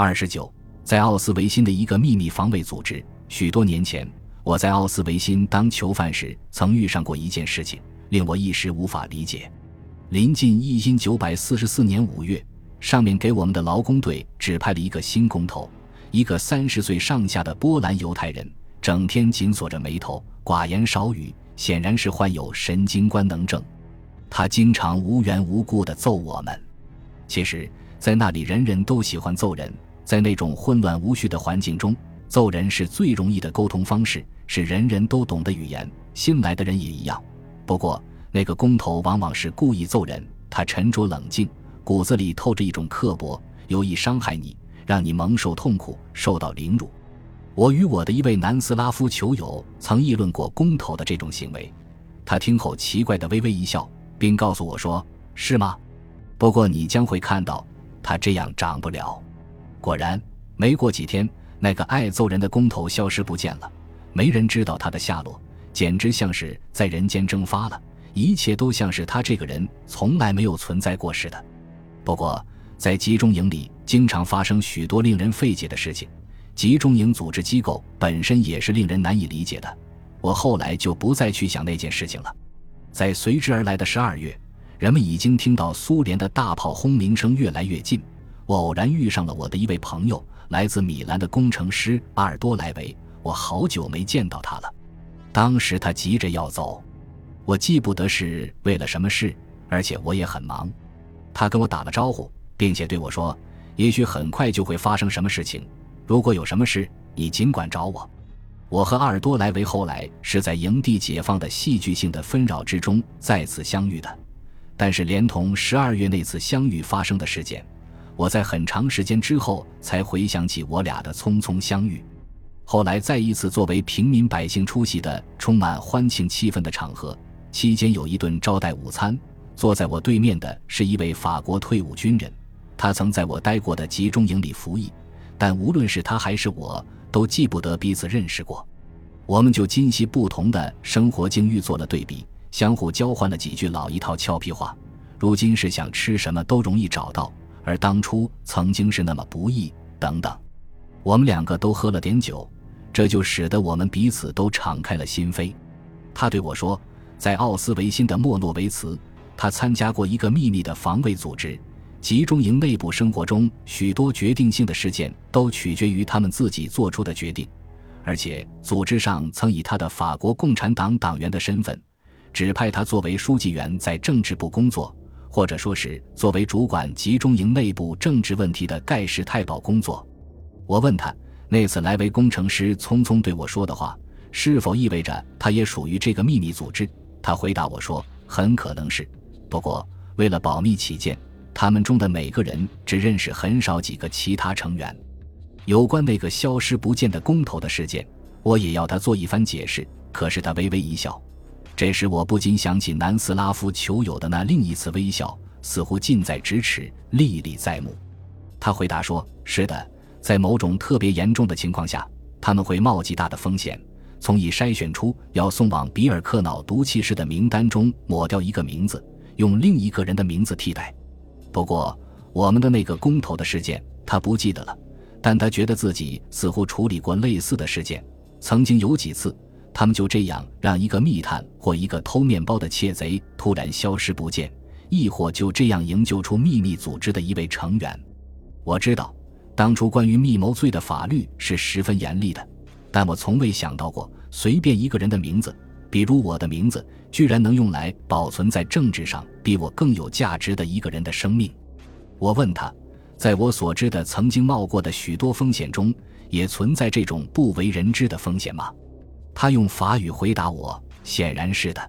二十九，在奥斯维辛的一个秘密防卫组织。许多年前，我在奥斯维辛当囚犯时，曾遇上过一件事情，令我一时无法理解。临近一因九百四十四年五月，上面给我们的劳工队指派了一个新工头，一个三十岁上下的波兰犹太人，整天紧锁着眉头，寡言少语，显然是患有神经官能症。他经常无缘无故地揍我们。其实，在那里，人人都喜欢揍人。在那种混乱无序的环境中，揍人是最容易的沟通方式，是人人都懂的语言。新来的人也一样。不过，那个工头往往是故意揍人。他沉着冷静，骨子里透着一种刻薄，有意伤害你，让你蒙受痛苦，受到凌辱。我与我的一位南斯拉夫球友曾议论过工头的这种行为。他听后奇怪的微微一笑，并告诉我说：“是吗？不过你将会看到，他这样长不了。”果然，没过几天，那个爱揍人的工头消失不见了，没人知道他的下落，简直像是在人间蒸发了，一切都像是他这个人从来没有存在过似的。不过，在集中营里经常发生许多令人费解的事情，集中营组织机构本身也是令人难以理解的。我后来就不再去想那件事情了。在随之而来的十二月，人们已经听到苏联的大炮轰鸣声越来越近。我偶然遇上了我的一位朋友，来自米兰的工程师阿尔多莱维。我好久没见到他了。当时他急着要走，我记不得是为了什么事，而且我也很忙。他跟我打了招呼，并且对我说：“也许很快就会发生什么事情，如果有什么事，你尽管找我。”我和阿尔多莱维后来是在营地解放的戏剧性的纷扰之中再次相遇的，但是连同十二月那次相遇发生的事件。我在很长时间之后才回想起我俩的匆匆相遇。后来再一次作为平民百姓出席的充满欢庆气氛的场合，期间有一顿招待午餐。坐在我对面的是一位法国退伍军人，他曾在我待过的集中营里服役，但无论是他还是我都记不得彼此认识过。我们就今昔不同的生活境遇做了对比，相互交换了几句老一套俏皮话。如今是想吃什么都容易找到。而当初曾经是那么不易，等等，我们两个都喝了点酒，这就使得我们彼此都敞开了心扉。他对我说，在奥斯维辛的莫诺维茨，他参加过一个秘密的防卫组织，集中营内部生活中许多决定性的事件都取决于他们自己做出的决定，而且组织上曾以他的法国共产党党员的身份，指派他作为书记员在政治部工作。或者说是作为主管集中营内部政治问题的盖世太保工作，我问他那次莱维工程师匆匆对我说的话，是否意味着他也属于这个秘密组织？他回答我说，很可能是，不过为了保密起见，他们中的每个人只认识很少几个其他成员。有关那个消失不见的工头的事件，我也要他做一番解释，可是他微微一笑。这时，我不禁想起南斯拉夫球友的那另一次微笑，似乎近在咫尺，历历在目。他回答说：“是的，在某种特别严重的情况下，他们会冒极大的风险，从已筛选出要送往比尔克瑙毒气室的名单中抹掉一个名字，用另一个人的名字替代。不过，我们的那个工头的事件，他不记得了，但他觉得自己似乎处理过类似的事件，曾经有几次。”他们就这样让一个密探或一个偷面包的窃贼突然消失不见，亦或就这样营救出秘密组织的一位成员。我知道，当初关于密谋罪的法律是十分严厉的，但我从未想到过，随便一个人的名字，比如我的名字，居然能用来保存在政治上比我更有价值的一个人的生命。我问他，在我所知的曾经冒过的许多风险中，也存在这种不为人知的风险吗？他用法语回答我：“显然是的。”